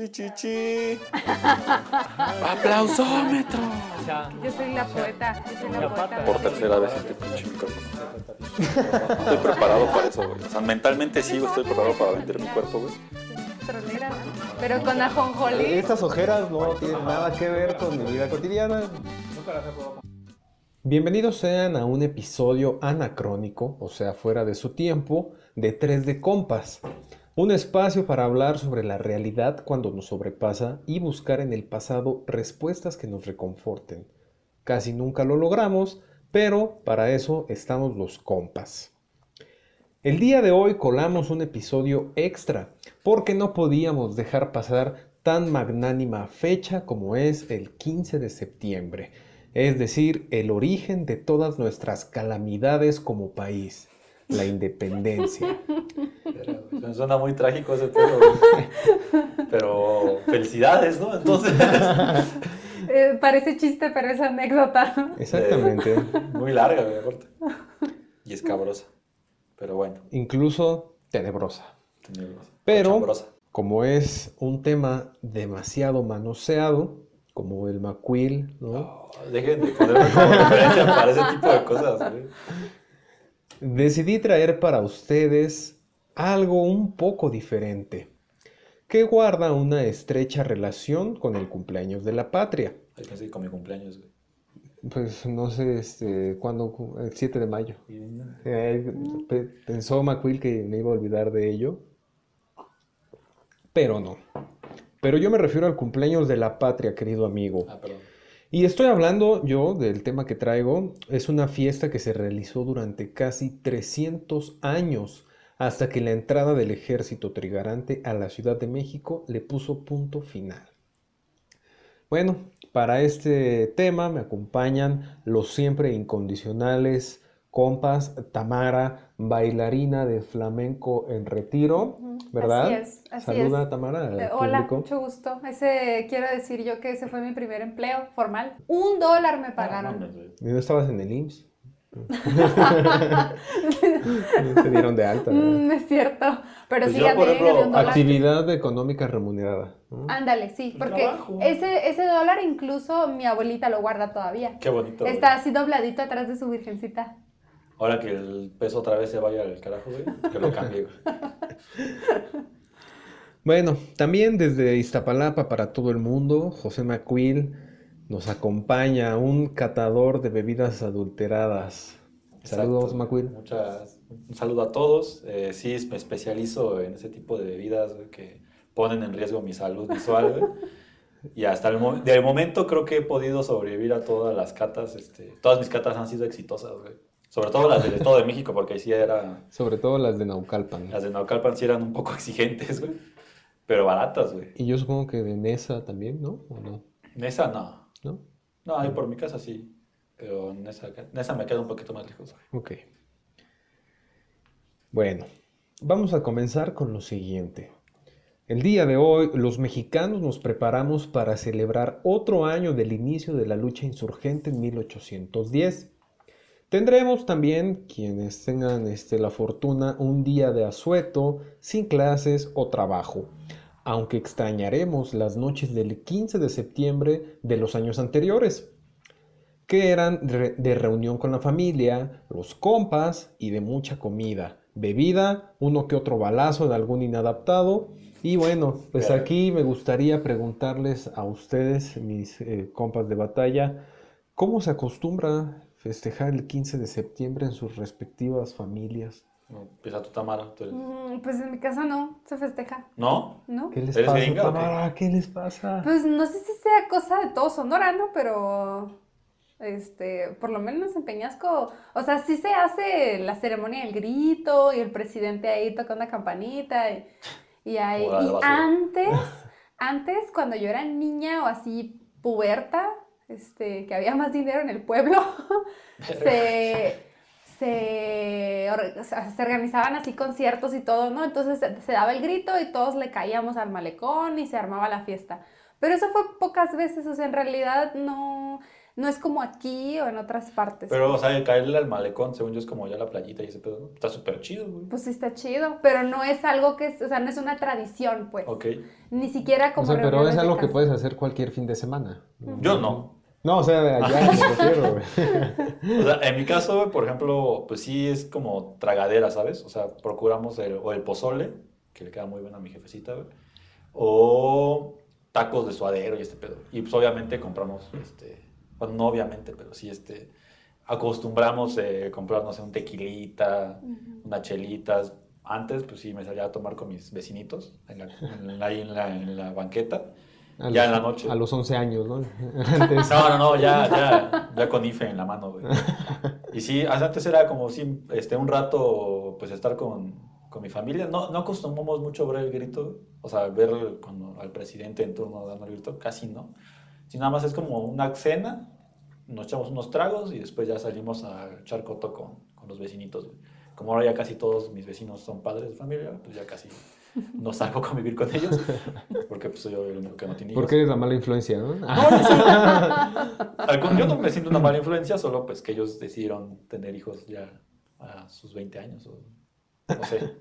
Chichichi. Aplausómetro. Yo soy la poeta. Yo soy la poeta. Por tercera vez este pinche micrófono. Estoy preparado para eso, güey. O sea, mentalmente sí, güey, estoy preparado para vender mi cuerpo, güey. Tronera, ¿no? Pero con ajonjolí. Estas ojeras no tienen nada que ver con mi vida cotidiana. Bienvenidos sean a un episodio anacrónico, o sea, fuera de su tiempo, de Tres de Compas. Un espacio para hablar sobre la realidad cuando nos sobrepasa y buscar en el pasado respuestas que nos reconforten. Casi nunca lo logramos, pero para eso estamos los compas. El día de hoy colamos un episodio extra porque no podíamos dejar pasar tan magnánima fecha como es el 15 de septiembre, es decir, el origen de todas nuestras calamidades como país, la independencia. Me suena muy trágico ese pedo, güey. Pero felicidades, ¿no? Entonces, Eh, parece chiste, pero es anécdota. Exactamente. muy larga, güey, aparte. Y escabrosa. Pero bueno, Incluso tenebrosa. tenebrosa. Pero-. Como es un tema demasiado manoseado, como el macuil, ¿no? No, dejen de ponerme como referencia para ese tipo de cosas, güey. Decidí traer para ustedes algo un poco diferente, que guarda una estrecha relación con el cumpleaños de la patria. Que con mi cumpleaños, güey. Pues no sé, este, ¿cuándo? cu- El 7 de mayo. Eh, pe- pensó McQuill que me iba a olvidar de ello, pero no. Pero yo me refiero al cumpleaños de la patria, querido amigo. Ah, perdón. Y estoy hablando yo del tema que traigo. Es una fiesta que se realizó durante casi 300 años, hasta que la entrada del ejército trigarante a la Ciudad de México le puso punto final. Bueno, para este tema me acompañan los siempre incondicionales compas Tamara, bailarina de flamenco en retiro, ¿verdad? Así es, así Saluda es. Tamara al Eh, Hola, público. mucho gusto. Ese quiero decir yo que ese fue mi primer empleo formal. Un dólar me Ah, pagaron. ¿Y no estabas en el IMSS? No te dieron de alta, ¿verdad? Mm, es cierto. Pero Pues sí yo, por ejemplo, gané un dólar. Actividad económica remunerada. ¿no? Ándale, sí, Un porque trabajo. ese, ese dólar incluso mi abuelita lo guarda todavía. Qué bonito. Está así dobladito atrás de su virgencita. Ahora que el peso otra vez se vaya al carajo, güey, que lo cambie, güey. Bueno, también desde Iztapalapa para todo el mundo, José Macuil nos acompaña, un catador de bebidas adulteradas. Saludos, Exacto. Macuil. Muchas, un saludo a todos. Eh, sí, me especializo en ese tipo de bebidas güey, que ponen en riesgo mi salud visual. güey. Y hasta el mo- de momento creo que he podido sobrevivir a todas las catas. Este, todas mis catas han sido exitosas, güey. Sobre todo las del Estado de México, porque ahí sí era... Sobre todo las de Naucalpan. Las de Naucalpan sí eran un poco exigentes, güey. Pero baratas, güey. Y yo supongo que de Nesa también, ¿no? ¿O no? Nesa no. ¿No? No, ahí por mi casa sí. Pero Nesa, Nesa me queda un poquito más lejos, güey. Ok. Bueno, vamos a comenzar con lo siguiente. El día de hoy, los mexicanos nos preparamos para celebrar otro año del inicio de la lucha insurgente en 1810. Tendremos también, quienes tengan este, la fortuna, un día de asueto, sin clases o trabajo, aunque extrañaremos las noches del 15 de septiembre de los años anteriores que eran de reunión con la familia, los compas y de mucha comida, bebida, uno que otro balazo de algún inadaptado. Y bueno, pues aquí me gustaría preguntarles a ustedes, mis eh, compas de batalla, ¿cómo se acostumbra festejar el 15 de septiembre en sus respectivas familias? No, Empieza tu Tamara. tú eres- Mm, Pues en mi casa no, se festeja, ¿No? ¿no? ¿Qué les ¿Eres pasa, gringa o qué? Tamara? ¿Qué les pasa? Pues no sé si sea cosa de todo Sonora, ¿no? Pero, este, por lo menos en Peñasco, o sea, sí se hace la ceremonia del grito y el presidente ahí toca una campanita y, y ahí, y antes, antes cuando yo era niña o así puberta, este, que había más dinero en el pueblo, se, se, o sea, se organizaban así conciertos y todo, ¿no? Entonces se, se daba el grito y todos le caíamos al malecón y se armaba la fiesta. Pero eso fue pocas veces, o sea, en realidad no, no es como aquí o en otras partes. Pero, o sea, caerle al malecón, según yo, es como ya la playita y ese pedo. ¿no? Está súper chido, güey. Pues sí está chido, pero no es algo que, es, o sea, no es una tradición, pues. Ok. Ni siquiera O como sea, pero es algo que puedes hacer cualquier fin de semana. Yo no. No, o sea, allá me refiero, güey. O sea, en mi caso, güey, por ejemplo, pues sí es como tragadera, ¿sabes? O sea, procuramos el, o el pozole, que le queda muy bueno a mi jefecita, güey. O tacos de suadero y este pedo. Y pues obviamente compramos, este, bueno, no obviamente, pero sí, este, acostumbramos eh, comprar, no sé, un tequilita, Ujú. unas chelitas. Antes, pues sí, me salía a tomar con mis vecinitos, en la, en la- en la, en la banqueta. Ya en la noche. A los 11 años, ¿no? Antes. No, no, no, ya, ya, ya con IFE en la mano, güey. Y sí, antes era como sí, este, un rato, pues estar con, con mi familia. No, no acostumbramos mucho ver el grito, o sea, ver cuando al presidente en turno dando el grito, casi no. Sí, nada más es como una cena, nos echamos unos tragos y después ya salimos a echar coto con, con los vecinitos, güey. Como ahora ya casi todos mis vecinos son padres de familia, pues ya casi no salgo a convivir con ellos, porque pues soy yo el único que no tiene hijos. Porque eres la mala influencia, ¿no? Yo no me siento una mala influencia, solo pues que ellos decidieron tener hijos ya a sus 20 años o no sé.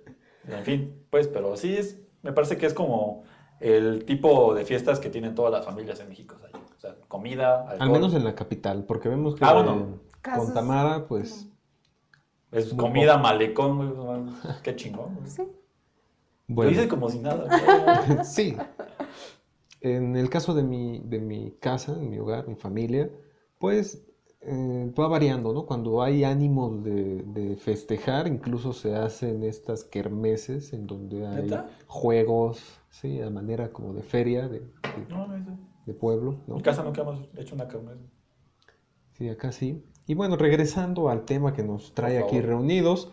En fin, pues, pero sí es, me parece que es como el tipo de fiestas que tienen todas las familias en México. O sea, o sea, comida, alcohol. Al menos en la capital, porque vemos que Ah, bueno. eh, Casos- con Tamara, pues... Es comida, malecón, qué chingón. güey. Sí. Lo Bueno, hice como si nada. sí. En el caso de mi, de mi casa, en mi hogar, mi familia, pues eh, va variando, ¿no? Cuando hay ánimos de, de festejar, incluso se hacen estas kermeses en donde hay ¿Neta? juegos, sí, a manera como de feria, de, de- No, de pueblo, En ¿no? mi casa nunca hemos hecho una kermés. Sí, acá sí. Y bueno, regresando al tema que nos trae aquí reunidos,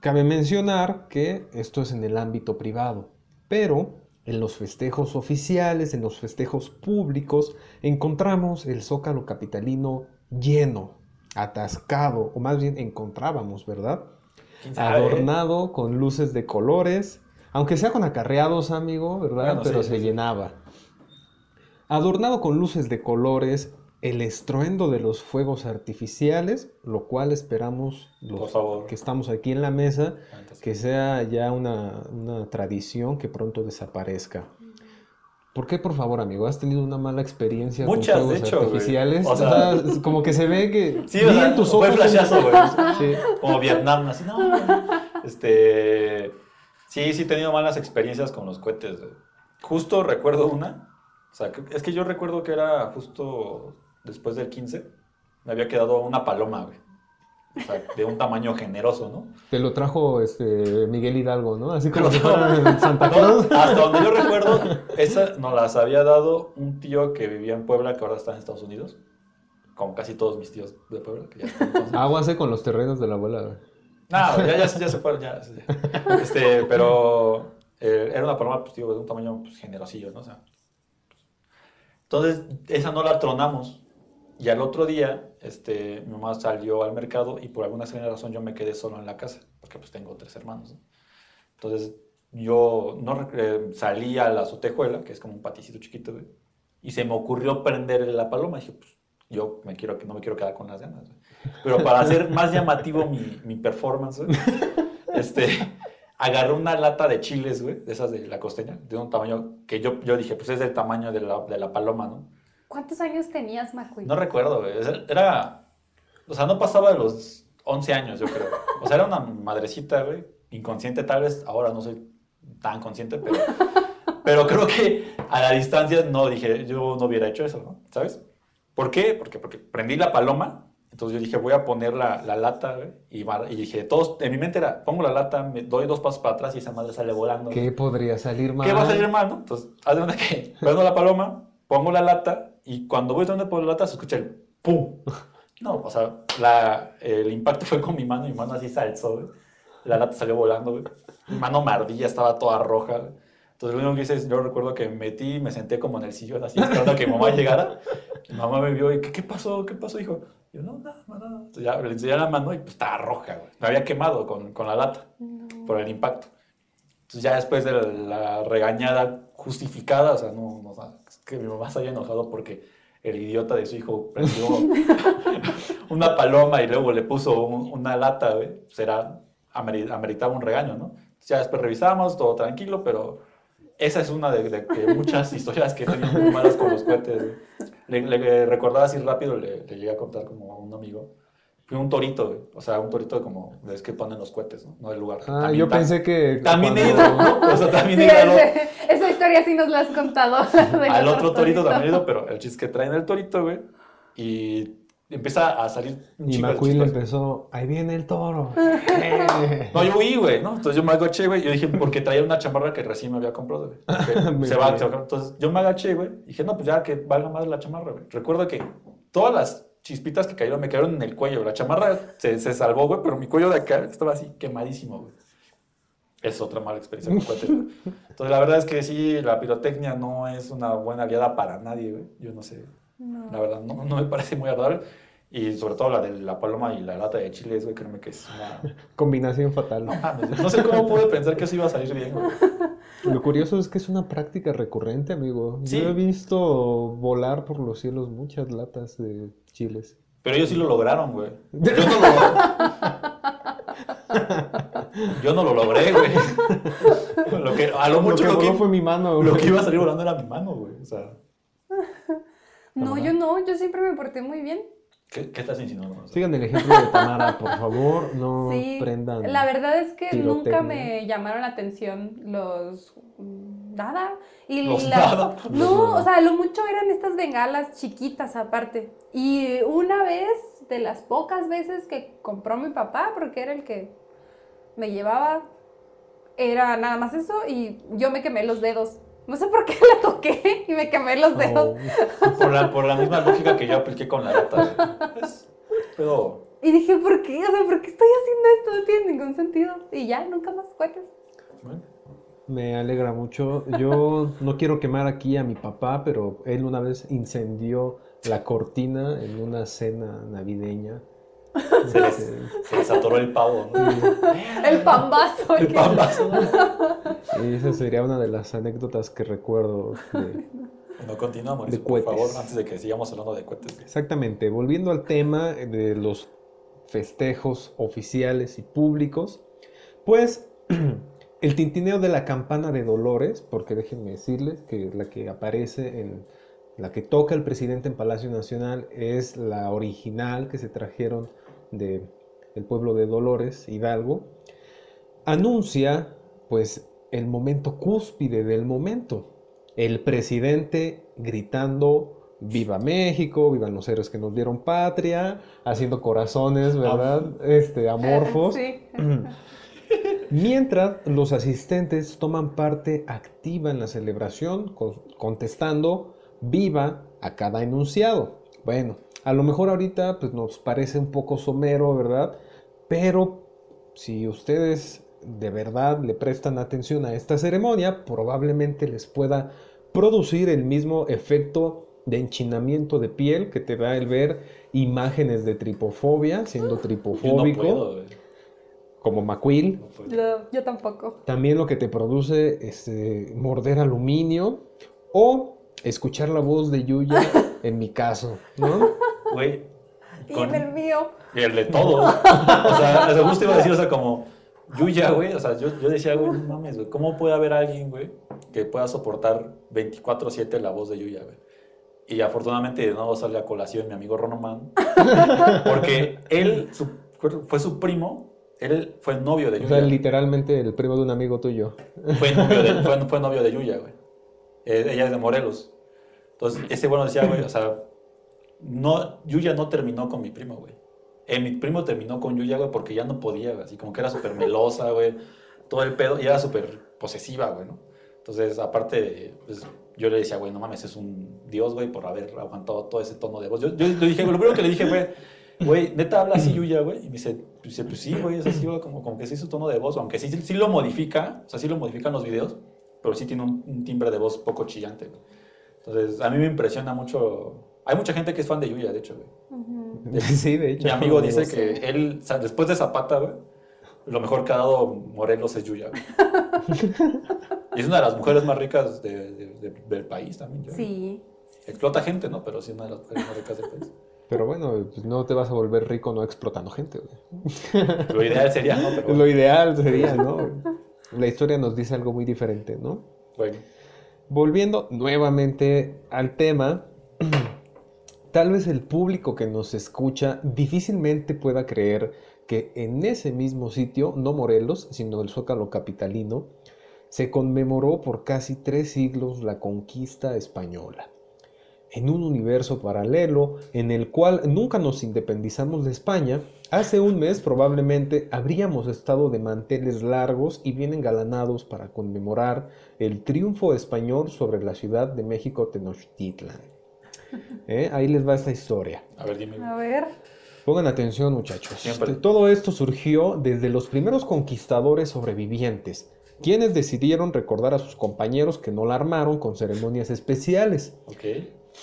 cabe mencionar que esto es en el ámbito privado, pero en los festejos oficiales, en los festejos públicos, encontramos el zócalo capitalino lleno, atascado, o más bien encontrábamos, ¿verdad? Adornado con luces de colores, aunque sea con acarreados, amigo, ¿verdad? Bueno, Pero sí, se sí. llenaba. Adornado con luces de colores, el estruendo de los fuegos artificiales, lo cual esperamos los Por favor. que estamos aquí en la mesa, que sea ya una, una tradición que pronto desaparezca. ¿Por qué, por favor, amigo? ¿Has tenido una mala experiencia Muchas, con de fuegos hecho, artificiales? O sea- como que se ve que Sí, o sea, fue flashazo, güey. Sí. como Vietnam, así, no, güey. Este, sí, sí he tenido malas experiencias con los cohetes. güey. Justo recuerdo una, o sea, es que yo recuerdo que era justo después del 15, me había quedado una paloma, güey. O sea, de un tamaño generoso, ¿no? Te lo trajo este Miguel Hidalgo, ¿no? Así como si no. fuera Santa No, Claus. hasta donde yo recuerdo, esa nos las había dado un tío que vivía en Puebla, que ahora está en Estados Unidos. Como casi todos mis tíos de Puebla, que ya están. Aguase con los terrenos de la abuela. güey. No, ya, ya, se- ya se fueron, ya. ya. Este, pero eh, era una paloma, pues, digo, de un tamaño pues, generosillo, ¿no? O sea, pues, entonces, esa no la tronamos. Y al otro día, este, mi mamá salió al mercado y por alguna extraña razón yo me quedé solo en la casa, porque pues tengo tres hermanos, ¿no? Entonces, yo no eh, salí a la azotejuela, que es como un paticito chiquito, güey, y se me ocurrió prender la paloma. dije, pues, yo me quiero, no me quiero quedar con las ganas, güey. Pero para hacer más llamativo mi, mi performance, este, agarré una lata de chiles, güey, de esas de la costeña, de un tamaño que yo, yo dije, pues es del tamaño de la, de la paloma, ¿no? ¿Cuántos años tenías, Macui? No recuerdo, güey. Era-. O sea, no pasaba de los 11 años, yo creo. O sea, era una madrecita, güey. Inconsciente, tal vez. Ahora no soy tan consciente, pero. Pero creo que a la distancia no dije, yo no hubiera hecho eso, ¿no? ¿Sabes? ¿Por qué? Porque, porque prendí la paloma. Entonces yo dije, voy a poner la, la lata, güey. Y, y dije, todos. En mi mente era, pongo la lata, me doy dos pasos para atrás y esa madre sale volando. ¿Qué podría salir mal? ¿Qué va a salir mal, no? Entonces, haz de cuenta que prendo la paloma, pongo la lata y cuando voy donde por la lata se escucha el ¡pum! No, o sea, la- el impacto fue con mi mano y mi mano así se alzó, güey. La lata salió volando, güey. Mi mano me ardilla, estaba toda roja, güey. Entonces, lo único que hice es, yo recuerdo que me metí y me senté como en el sillón, así, esperando a que mi mamá llegara. Mi mamá me vio y, ¿qué, qué pasó? ¿Qué pasó, hijo? Y yo, no, nada, nada. Entonces, ya le enseñé la mano y pues estaba roja, güey. Me había quemado con, con la lata No. por el impacto. Entonces ya después de la, la regañada justificada, o sea, no, no, que mi mamá se había enojado porque el idiota de su hijo prendió una paloma y luego le puso un- una lata, güey, será, ameritaba un regaño, ¿no? Ya después revisamos, todo tranquilo, pero esa es una de, de- de muchas historias que he tenido muy malas con los cohetes. Le, le recordaba así rápido, le, le llegué a contar como a un amigo. Un torito, güey. O sea, un torito como, es que ponen los cohetes, ¿no? No del lugar. Ah, También yo pensé que. También he ido, ¿no? O sea, también Sí, he ido ese- esa historia sí nos la has contado. al otro torito también he ido, pero el chiste es que traen el torito, güey. Y empieza a salir un Y McQueen empezó, ahí viene el toro. Eh. No, yo huí, güey, ¿no? Entonces yo me agaché, güey. Yo dije, porque traía una chamarra que recién me había comprado, güey. Se va, se va. Entonces yo me agaché, güey. y Dije, no, pues ya que valga más la chamarra, güey. Recuerdo que todas las chispitas que cayeron me cayeron en el cuello. La chamarra se, se salvó, güey, pero mi cuello de acá estaba así quemadísimo, güey. Es otra mala experiencia con güey. Entonces la verdad es que sí, la pirotecnia no es una buena aliada para nadie, güey. Yo no sé. No. La verdad, no, no me parece muy agradable. Y sobre todo la de la paloma y la lata de chiles, güey, créeme que es una... Combinación fatal. No no sé cómo pude pensar que eso iba a salir bien, güey. Lo curioso es que es una práctica recurrente, amigo. Sí. Yo he visto volar por los cielos muchas latas de chiles. Pero ellos sí lo lograron, güey. Yo no lo Yo no lo logré, güey. Lo que, a lo mucho lo lo que que, voló fue mi mano. lo que iba a salir volando era mi mano, güey. O sea, No, yo no, yo siempre me porté muy bien. ¿Qué, qué estás insinuando? O sea, Sigan el ejemplo de Tamara, por favor. No Sí, prendan. la verdad es que pirotecnia. nunca me llamaron la atención los nada y Los las- nada. no, o sea, lo mucho eran estas bengalas chiquitas aparte. Y una vez de las pocas veces que compró mi papá, porque era el que me llevaba, era nada más eso y yo me quemé los dedos. No sé por qué la toqué y me quemé los dedos. Por, la, por la misma lógica que yo apliqué con la. Es- Pero, Y dije, ¿por qué? O sea, ¿por qué estoy haciendo esto? No tiene ningún sentido. Y ya, nunca más cohetes. bueno, Me alegra mucho. Yo no quiero quemar aquí a mi papá, pero él una vez incendió la cortina en una cena navideña. Se les, se les atoró el pavo, ¿no? El pambazo. El que- pambazo. y esa sería una de las anécdotas que recuerdo. de- No continúa, Mauricio, De por cohetes. favor, antes de que sigamos hablando de cohetes. Exactamente. Volviendo al tema de los festejos oficiales y públicos, pues el tintineo de la campana de Dolores, porque déjenme decirles que la que aparece en la que toca el presidente en Palacio Nacional es la original que se trajeron de el pueblo de Dolores, Hidalgo, anuncia pues el momento cúspide del momento. El presidente gritando Viva México, vivan los héroes que nos dieron patria, haciendo corazones, ¿verdad? Este, amorfos. Sí. Mientras los asistentes toman parte activa en la celebración, con- contestando viva a cada enunciado. Bueno, a lo mejor ahorita pues, nos parece un poco somero, ¿verdad? Pero si ustedes de verdad le prestan atención a esta ceremonia, probablemente les pueda producir el mismo efecto de enchinamiento de piel que te da el ver imágenes de tripofobia, siendo Yo no tripofóbico, puedo, güey. como McQueen. No. Yo, yo tampoco. También lo que te produce este, morder aluminio o escuchar la voz de Yuya, en mi caso, ¿no? Güey. Y en el mío. Y el de todos. o sea, justo iba a decir, o sea, como Yuya, güey. O sea, yo, yo decía, güey, no mames, güey. ¿Cómo puede haber alguien, güey, que pueda soportar 24-7 la voz de Yuya, güey? Y afortunadamente de nuevo sale a colación mi amigo Ronoman. Porque él su- fue su primo. Él fue novio de O sea, Yuya. literalmente el primo de un amigo tuyo. Fue novio de, fue, fue novio de Yuya, güey. Eh, ella es de Morelos. Entonces, ese bueno decía, güey, o sea, no, Yuya no terminó con mi primo, güey. Eh, mi primo terminó con Yuya, güey, porque ya no podía, güey. Así como que era súper melosa, güey. Todo el pedo. Y era súper posesiva, güey, ¿no? Entonces, aparte, pues, yo le decía, güey, no mames, es un dios, güey, por haber aguantado todo ese tono de voz. Yo, yo le dije, lo primero que le dije fue, güey, neta habla así Yuya, güey. Y me dice, pues sí, güey, es así, güey, como, como que sí su tono de voz. Aunque sí, sí lo modifica, o sea, sí lo modifican los videos, pero sí tiene un, un timbre de voz poco chillante, güey. Entonces, a mí me impresiona mucho. Hay mucha gente que es fan de Yuya, de hecho, güey. Ujú. Sí, de hecho. Mi amigo dice amigos. que él, o sea, después de Zapata, güey, lo mejor que ha dado Morelos es Yuya, güey. y es una de las mujeres más ricas de- de- de- del país también, yo. Sí, sí, explota gente, ¿no? Pero sí una de las mujeres más ricas del país. Pero bueno, pues no te vas a volver rico no explotando gente, güey. Lo ideal sería, ¿no? Pero Lo bueno. ideal sería, ¿no? La historia nos dice algo muy diferente, ¿no? Bueno, Volviendo nuevamente al tema, tal vez el público que nos escucha difícilmente pueda creer que en ese mismo sitio, no Morelos, sino el Zócalo Capitalino, se conmemoró por casi tres siglos la conquista española. En un universo paralelo en el cual nunca nos independizamos de España, hace un mes probablemente habríamos estado de manteles largos y bien engalanados para conmemorar el triunfo español sobre la ciudad de México Tenochtitlan. ¿Eh? Ahí les va esta historia. a ver, dime. A ver. Pongan atención muchachos. Siempre. Todo esto surgió desde los primeros conquistadores sobrevivientes, quienes decidieron recordar a sus compañeros que no la armaron con ceremonias especiales. Ok.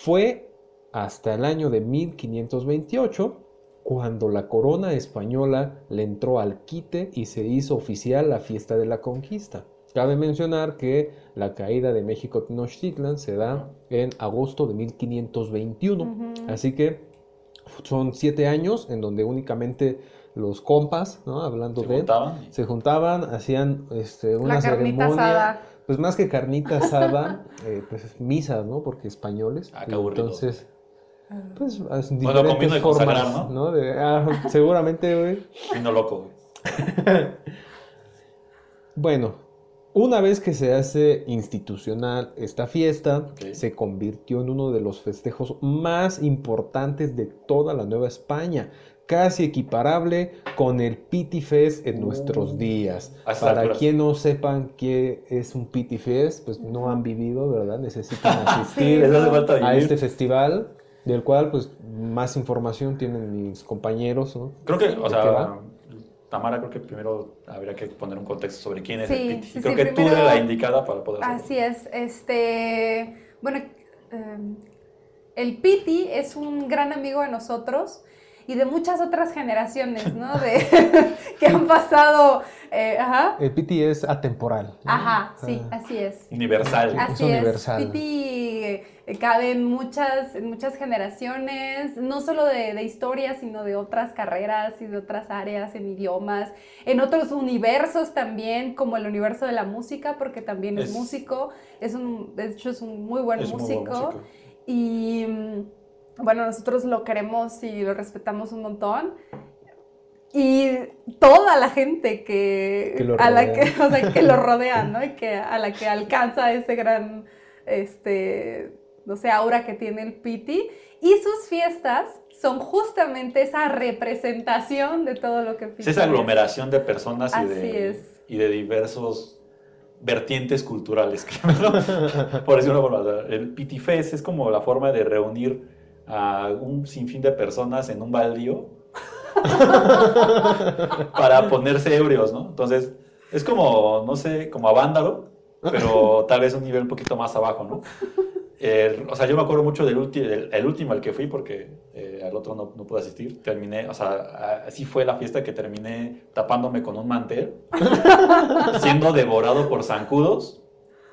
Fue hasta el año de 1528 cuando la corona española le entró al quite y se hizo oficial la fiesta de la conquista. Cabe mencionar que la caída de México Tenochtitlan se da en agosto de 1521. Ujú. Así que son siete años en donde únicamente los compas, ¿no? Hablando Se de, juntaban se juntaban, hacían este, una La carnita ceremonia, asada. Pues más que carnita asada, eh, pues misas, ¿no? Porque españoles. Ah, qué entonces, pues as- Bueno, diferentes formas, ¿no? De, ah, seguramente, güey. Vino loco, güey. Bueno, una vez que se hace institucional esta fiesta, se convirtió en uno de los festejos más importantes de toda la Nueva España, casi equiparable con el Pity Fest en nuestros Uh, días. Para quien no sepan qué es un Pity Fest, pues no han vivido, ¿verdad? Necesitan asistir a este festival, del cual pues más información tienen mis compañeros, ¿no? Creo que, ¿De o sea? Tamara, creo que primero habría que poner un contexto sobre quién es Sí, el Piti. sí, creo sí, que tú primero- eres la indicada para poder hacerlo. Así es. Este, bueno, em, el Piti es un gran amigo de nosotros y de muchas otras generaciones, ¿no? De, que han pasado, eh, ajá, El Pity es atemporal. ¿no? ajá, sí, Ah. así es. Universal. Así universal. es. Piti eh, cabe en muchas, en muchas generaciones, no solo de, de historia, sino de otras carreras y de otras áreas, en idiomas, en otros universos también, como el universo de la música, porque también es, Es- músico, es un, de hecho es un muy buen Es muy músico. buen músico. Y mm, bueno, nosotros lo queremos y lo respetamos un montón. Y toda la gente que, Que lo a la rodea. que, o sea, que lo rodea, ¿no? Y que a la que alcanza ese gran, este, no sé, aura que tiene el Piti. Y sus fiestas son justamente esa representación de todo lo que Piti Es esa aglomeración de personas y Así de, es. y de diversos vertientes culturales. ¿no? Por decirlo de una forma. El Piti Fest es como la forma de reunir a un sinfín de personas en un baldío para ponerse ebrios, ¿no? Entonces, es como, no sé, como a Vándaro, pero tal vez un nivel un poquito más abajo, ¿no? Eh, o sea, yo me acuerdo mucho del, del- el último al que fui porque eh, al otro no, no pude asistir. Terminé, o sea, así fue la fiesta que terminé tapándome con un mantel, siendo devorado por zancudos.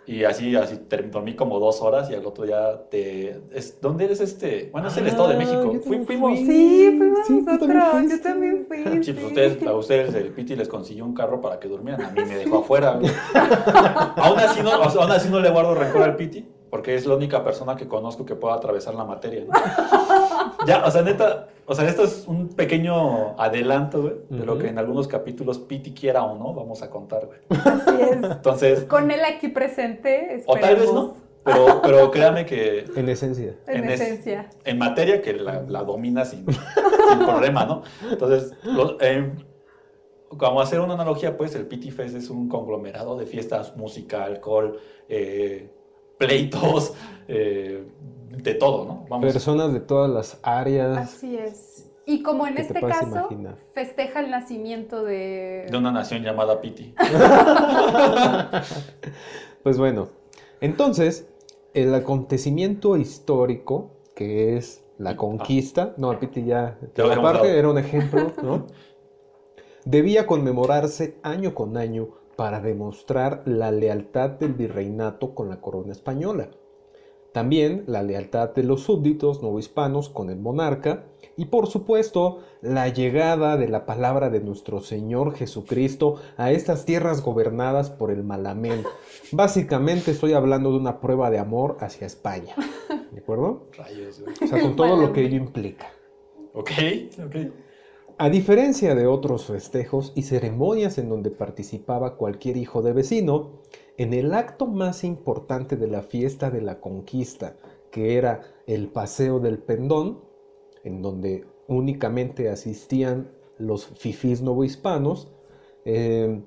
Y así, así dormí como dos horas y al otro ya te... Es, ¿Dónde eres este? Bueno, es el Estado de Ah, México. yo Fui- también fuimos... fui. Sí, fuimos Sí, nosotros, yo también fui. Sí, pues ustedes, a ustedes el Piti les consiguió un carro para que durmieran. A mí me dejó afuera. aún, así no, o sea, aún así no le guardo rencor al Piti, porque es la única persona que conozco que pueda atravesar la materia. ¿no? Ya, o sea, neta, o sea, esto es un pequeño adelanto, güey, de lo que en algunos capítulos Piti quiera o no, vamos a contar, güey. Así es. Entonces, Con él aquí presente, o tal vez esperemos, no, pero, pero créame que En esencia. En en es- esencia. en materia que la, la domina sin, sin problema, ¿no? Entonces, lo- eh, como hacer una analogía, pues el PT Fest es un conglomerado de fiestas, música, alcohol, eh, pleitos, eh, de todo, ¿no? Vamos, Personas de todas las áreas. Así es. Y como en este caso, imaginar. festeja el nacimiento de... de una nación llamada Piti. Pues bueno, entonces, el acontecimiento histórico, que es la conquista, no, Piti ya, aparte era un ejemplo, ¿no? Debía conmemorarse año con año para demostrar la lealtad del virreinato con la corona española. También la lealtad de los súbditos novohispanos con el monarca y por supuesto la llegada de la palabra de nuestro Señor Jesucristo a estas tierras gobernadas por el Malamén. Básicamente estoy hablando de una prueba de amor hacia España. ¿De acuerdo? Rayos, O sea, con todo lo que ello implica. Ok, ok. A diferencia de otros festejos y ceremonias en donde participaba cualquier hijo de vecino, en el acto más importante de la fiesta de la conquista, que era el Paseo del Pendón, en donde únicamente asistían los fifís novohispanos. Eh,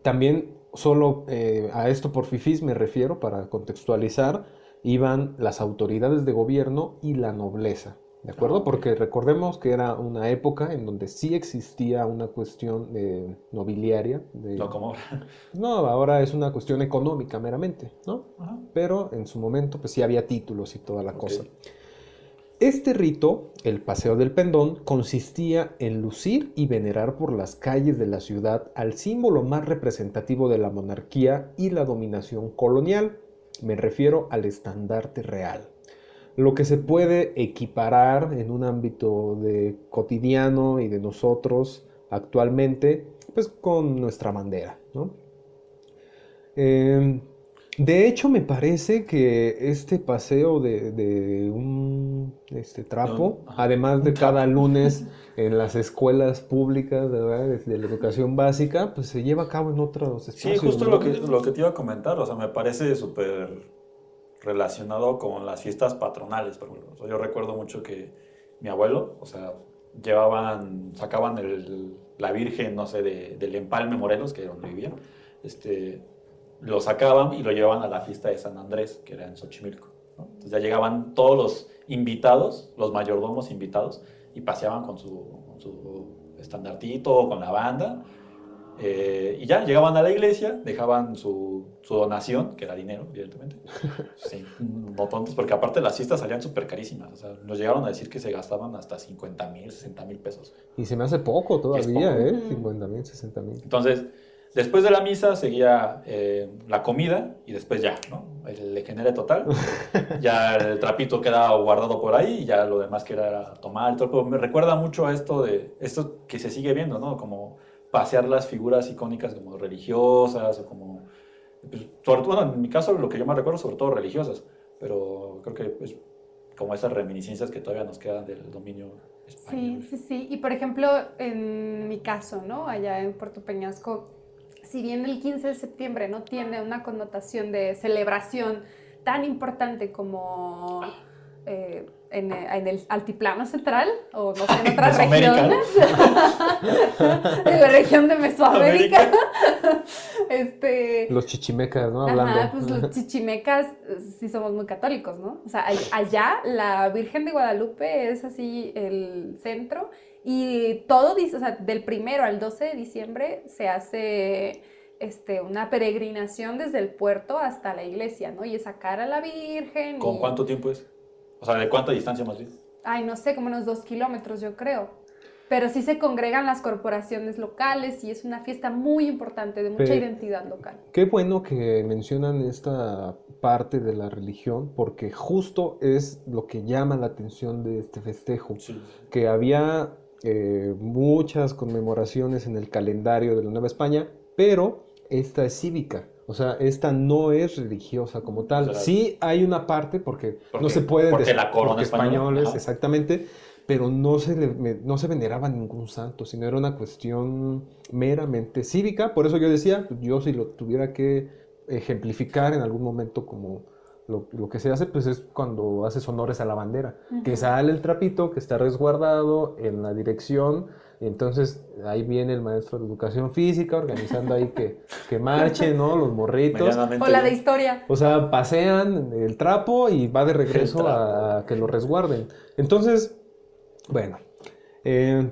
también solo eh, a esto por fifís me refiero para contextualizar, iban las autoridades de gobierno y la nobleza. ¿De acuerdo? Porque recordemos que era una época en donde sí existía una cuestión eh, nobiliaria. de- No como ahora. no, ahora es una cuestión económica meramente, ¿no? Ajá. pero en su momento pues sí había títulos y toda la cosa. Este rito, el Paseo del Pendón, consistía en lucir y venerar por las calles de la ciudad al símbolo más representativo de la monarquía y la dominación colonial. Me refiero al estandarte real. Lo que se puede equiparar en un ámbito de cotidiano y de nosotros actualmente, pues con nuestra bandera, ¿no? Eh, de hecho, me parece que este paseo de, de un este, trapo, No, además de cada lunes en las escuelas públicas de, de la educación básica, pues se lleva a cabo en otros Sí, espacios. justo ¿no? lo que, lo que te iba a comentar, o sea, me parece súper relacionado con las fiestas patronales, por yo recuerdo mucho que mi abuelo, o sea, llevaban, sacaban el- la Virgen, no sé, de, del Empalme Morelos, que era donde vivía, este, lo sacaban y lo llevaban a la fiesta de San Andrés, que era en Xochimilco. Entonces ya llegaban todos los invitados, los mayordomos invitados, y paseaban con su, con su estandartito, con la banda, eh, y ya llegaban a la iglesia, dejaban su, su donación, que era dinero, evidentemente. Sí, no tontos, porque aparte las fiestas salían súper carísimas. O sea, nos llegaron a decir que se gastaban hasta 50 mil, 60 mil pesos. Y se me hace poco todavía, poco. ¿eh? Ujú. 50 mil, 60 mil. Entonces, después de la misa seguía eh, la comida y después ya, ¿no? El degenere total. Ya el trapito quedaba guardado por ahí y ya lo demás que era, tomar. y todo. Pero me recuerda mucho a esto de esto que se sigue viendo, ¿no? Como pasear las figuras icónicas como religiosas o como... pues, sobre bueno, en mi caso lo que yo más recuerdo sobre todo religiosas, pero creo que pues, como esas reminiscencias que todavía nos quedan del dominio español. Sí, sí, sí. Y por ejemplo, en mi caso, ¿no? Allá en Puerto Peñasco, si bien el 15 de septiembre no tiene una connotación de celebración tan importante como eh, en, en el altiplano central, o no sé, en otras regiones, en la región de Mesoamérica, este... Los chichimecas, ¿no? Hablando. Ajá, pues los chichimecas eh, sí somos muy católicos, ¿no? O sea, all- allá la Virgen de Guadalupe es así el centro y todo, dice, o sea, del primero al 12 de diciembre se hace este, una peregrinación desde el puerto hasta la iglesia, ¿no? Y es sacar a la Virgen. ¿Con y- cuánto tiempo es? O sea, ¿de cuánta distancia más bien? Ay, no sé, como unos dos kilómetros, yo creo. Pero sí se congregan las corporaciones locales y es una fiesta muy importante, de mucha Pero- identidad local. Qué bueno que mencionan esta parte de la religión, porque justo es lo que llama la atención de este festejo. Sí. que había eh, muchas conmemoraciones en el calendario de la Nueva España, pero esta es cívica. O sea, esta no es religiosa como tal. O sea, sí hay una parte porque, Porque- no se puede porque decir- la corona porque española, españoles, ajá. exactamente, pero no se, le- no se veneraba ningún santo, sino era una cuestión meramente cívica. Por eso yo decía, pues, yo si lo tuviera que ejemplificar en algún momento como lo, lo que se hace, pues es cuando haces honores a la bandera, que sale el trapito, que está resguardado en la dirección, y entonces ahí viene el maestro de educación física organizando ahí que, que marchen, ¿no? Los morritos. O la de historia. O sea, pasean el trapo y va de regreso a que lo resguarden. Entonces, bueno, eh,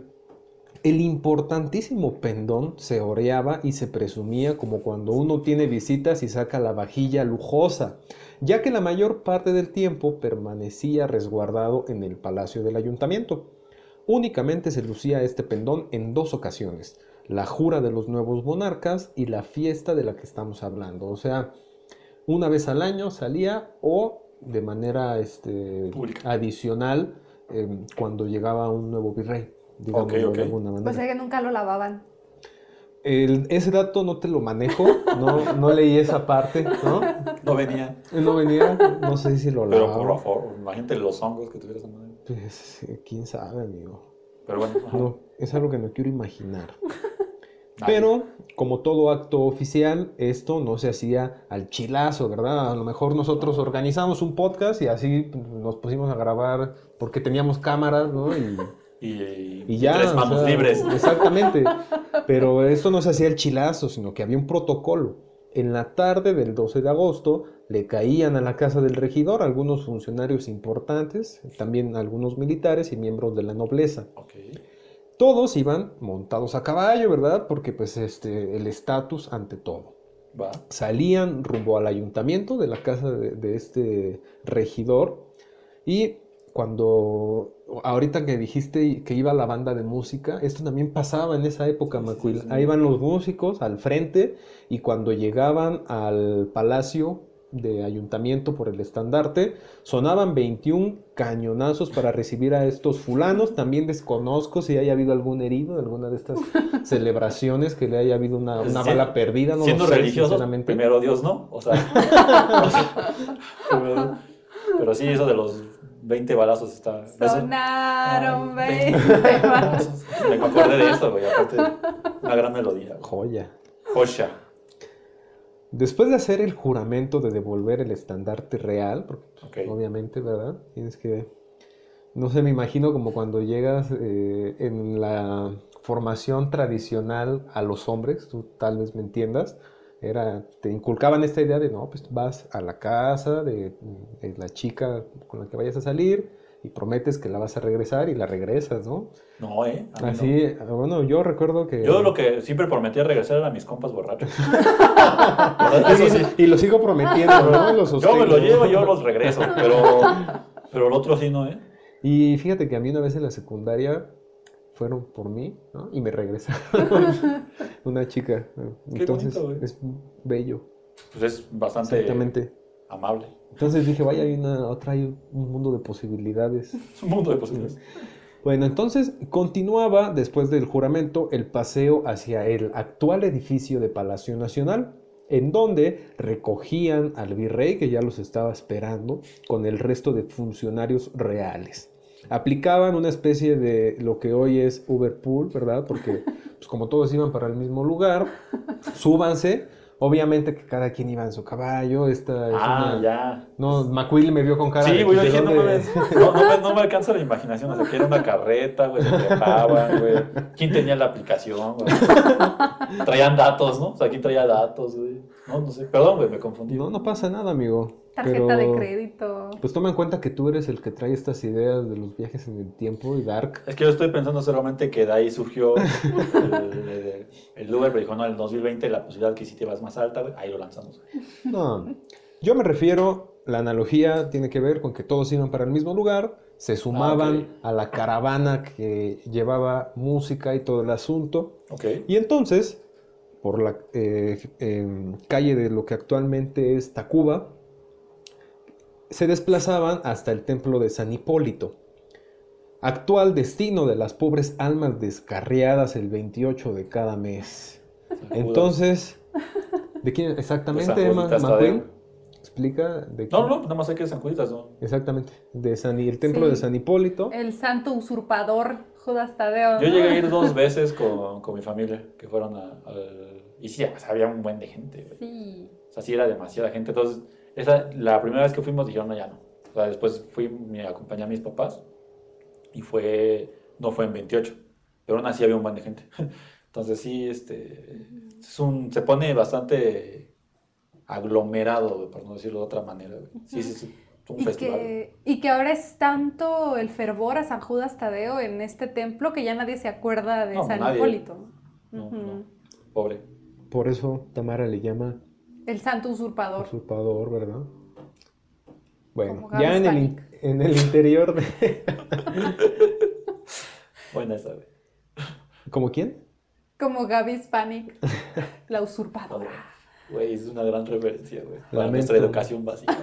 el importantísimo pendón se oreaba y se presumía como cuando uno tiene visitas y saca la vajilla lujosa, ya que la mayor parte del tiempo permanecía resguardado en el palacio del ayuntamiento. Únicamente se lucía este pendón en dos ocasiones, la jura de los nuevos monarcas y la fiesta de la que estamos hablando. O sea, una vez al año salía o de manera este, Pública. adicional eh, cuando llegaba un nuevo virrey, digámoslo ok. de alguna manera. Pues es que nunca lo lavaban. El- ese dato no te lo manejo, no, no leí esa parte, ¿no? No venía. No venía, no sé si lo Pero lavaba. por favor, imagínate los hongos que tuviera esa madre. Pues, eh, quién sabe, amigo. Pero bueno. No, es algo que no quiero imaginar. Pero, como todo acto oficial, esto no se hacía al chilazo, ¿verdad? A lo mejor nosotros organizamos un podcast y así nos pusimos a grabar porque teníamos cámaras, ¿no? Y, Y, y ya. Tres o manos sea, libres. Exactamente. Pero esto no se hacía al chilazo, sino que había un protocolo. En la tarde del 12 de agosto le caían a la casa del regidor algunos funcionarios importantes, también algunos militares y miembros de la nobleza. Todos iban montados a caballo, ¿verdad? Porque pues este, el estatus ante todo. Va. Salían rumbo al ayuntamiento de la casa de, de este regidor y cuando, ahorita que dijiste que iba la banda de música, esto también pasaba en esa época, Sí, sí, Macuil. sí. Ahí iban los músicos al frente y cuando llegaban al palacio de ayuntamiento por el estandarte, sonaban 21 cañonazos para recibir a estos fulanos. También desconozco si haya habido algún herido en alguna de estas celebraciones, que le haya habido una, una bala perdida, no lo Siendo sé, sinceramente. primero Dios, ¿no? O sea. pero sí, eso de los 20 balazos está. Sonaron Ah, 20 20 balazos. Me acordé de eso, güey. Aparte, una gran melodía. Joya. Josha. Después de hacer el juramento de devolver el estandarte real, porque pues, obviamente, ¿verdad? Tienes que, no sé, me imagino como cuando llegas eh, en la formación tradicional a los hombres, tú tal vez me entiendas, era, te inculcaban esta idea de, no, pues vas a la casa de, de la chica con la que vayas a salir y prometes que la vas a regresar y la regresas, ¿no? No, ¿eh? No. Así, bueno, yo recuerdo que... Yo lo que siempre prometía regresar era a mis compas borrachos. Eso sí. Y lo sigo prometiendo, ¿no? Yo me lo llevo, yo los regreso. Pero, pero el otro sí no, ¿eh? Y fíjate que a mí una vez en la secundaria fueron por mí, ¿no? Y me regresaron una chica. ¿no? Qué Entonces bonito, güey. es bello, Pues es bastante exactamente. amable. Entonces dije, vaya, hay una, otra, hay un mundo de posibilidades. Es un mundo de posibilidades. Bueno, entonces continuaba después del juramento el paseo hacia el actual edificio de Palacio Nacional, en donde recogían al virrey que ya los estaba esperando con el resto de funcionarios reales. Aplicaban una especie de lo que hoy es Uberpool, ¿verdad? Porque pues, como todos iban para el mismo lugar, súbanse. Obviamente que cada quien iba en su caballo. Esta es Ah, una- ya. No, McQueen me vio con cara Sí, de, güey, yo ¿de dije, no, mames, no, no me, no me alcanza la imaginación. O sea, que era una carreta, güey, se trepaban, güey. ¿Quién tenía la aplicación, güey? Traían datos, ¿no? O sea, ¿quién traía datos, güey? No, no sé. Perdón, güey, me confundí. No, no pasa nada, amigo. Tarjeta de crédito. Pues toma en cuenta que tú eres el que trae estas ideas de los viajes en el tiempo y Dark. Es que yo estoy pensando solamente que de ahí surgió el, el, el Uber, pero dijo, no, en el 2020 la posibilidad adquisitiva es más alta. Ahí lo lanzamos. No, yo me refiero, la analogía tiene que ver con que todos iban para el mismo lugar, se sumaban ok. a la caravana que llevaba música y todo el asunto. Ok. Y entonces, por la eh, em, calle de lo que actualmente es Tacuba, se desplazaban hasta el templo de San Hipólito, actual destino de las pobres almas descarriadas el 28 de cada mes. Entonces, ¿de quién exactamente, De San Ma- Juditas McQueen? Tadeo. Explica de No, quién. no, nada más hay que San Juditas, ¿no? Exactamente, de San, el templo Sí. de San Hipólito. El santo usurpador Judas Tadeo. Yo llegué a ir dos veces con, con mi familia, que fueron a- al... Y sí, o sea, había un buen de gente, güey. Sí. O sea, sí era demasiada gente. Entonces, esa, la primera vez que fuimos dijeron, no, ya no. O sea, después fui, me acompañé a mis papás y fue, no fue en 28, pero aún así había un buen de gente. Entonces sí, este, es un, se pone bastante aglomerado, por no decirlo de otra manera. Sí, sí, sí, es un Y festival. que, y que ahora es tanto el fervor a San Judas Tadeo en este templo que ya nadie se acuerda de No, San nadie. Hipólito. No, no, pobre. Por eso Tamara le llama El santo usurpador. usurpador, ¿verdad? Bueno, ya en el, en el interior de... Buena esa, güey. ¿Como quién? Como Gaby Hispanic, la usurpadora. Güey, es una gran referencia, güey. Para Lamento. nuestra educación básica.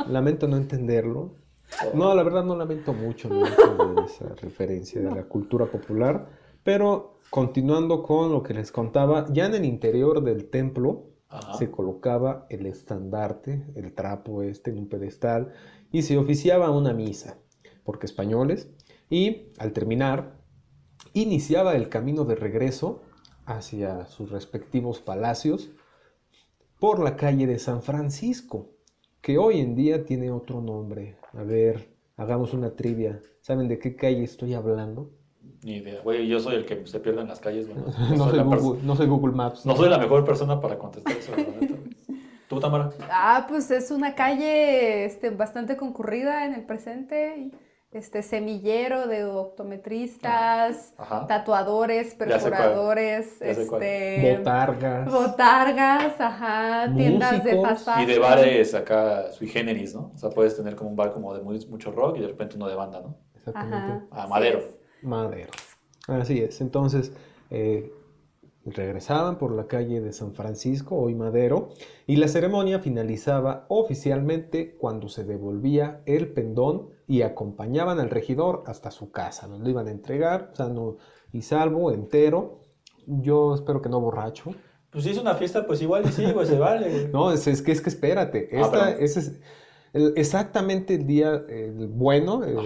Lamento no entenderlo. Oh. No, la verdad no lamento mucho no entender esa referencia de la cultura popular, pero continuando con lo que les contaba, ya en el interior del templo Se colocaba el estandarte, el trapo este en un pedestal y se oficiaba una misa, porque españoles, y al terminar iniciaba el camino de regreso hacia sus respectivos palacios por la calle de San Francisco, que hoy en día tiene otro nombre. A ver, hagamos una trivia. ¿Saben de qué calle estoy hablando? Ni idea. Güey, yo soy el que se pierde en las calles, güey. No soy Google, no soy Google Maps. no soy la mejor persona para contestar eso. ¿Tú, Tamara? Ah, pues es una calle este, bastante concurrida en el presente. Este semillero de optometristas, Ajá. tatuadores, perforadores, este, Botargas. botargas, ajá, tiendas de fast fashion. Y de bares acá sui generis, ¿no? O sea, puedes tener como un bar como de muy- mucho rock y de repente uno de banda, ¿no? Exactamente. Ajá. Ah, así Madero. Madero. Así es. Entonces, eh, regresaban por la calle de San Francisco, hoy Madero, y la ceremonia finalizaba oficialmente cuando se devolvía el pendón y acompañaban al regidor hasta su casa. Nos lo iban a entregar, sano y salvo, entero. Yo espero que no borracho. Pues si es una fiesta, pues igual y sí, güey, se vale. No, es, es que es que espérate. Ah, Esta, ese es el- exactamente el día el bueno. el-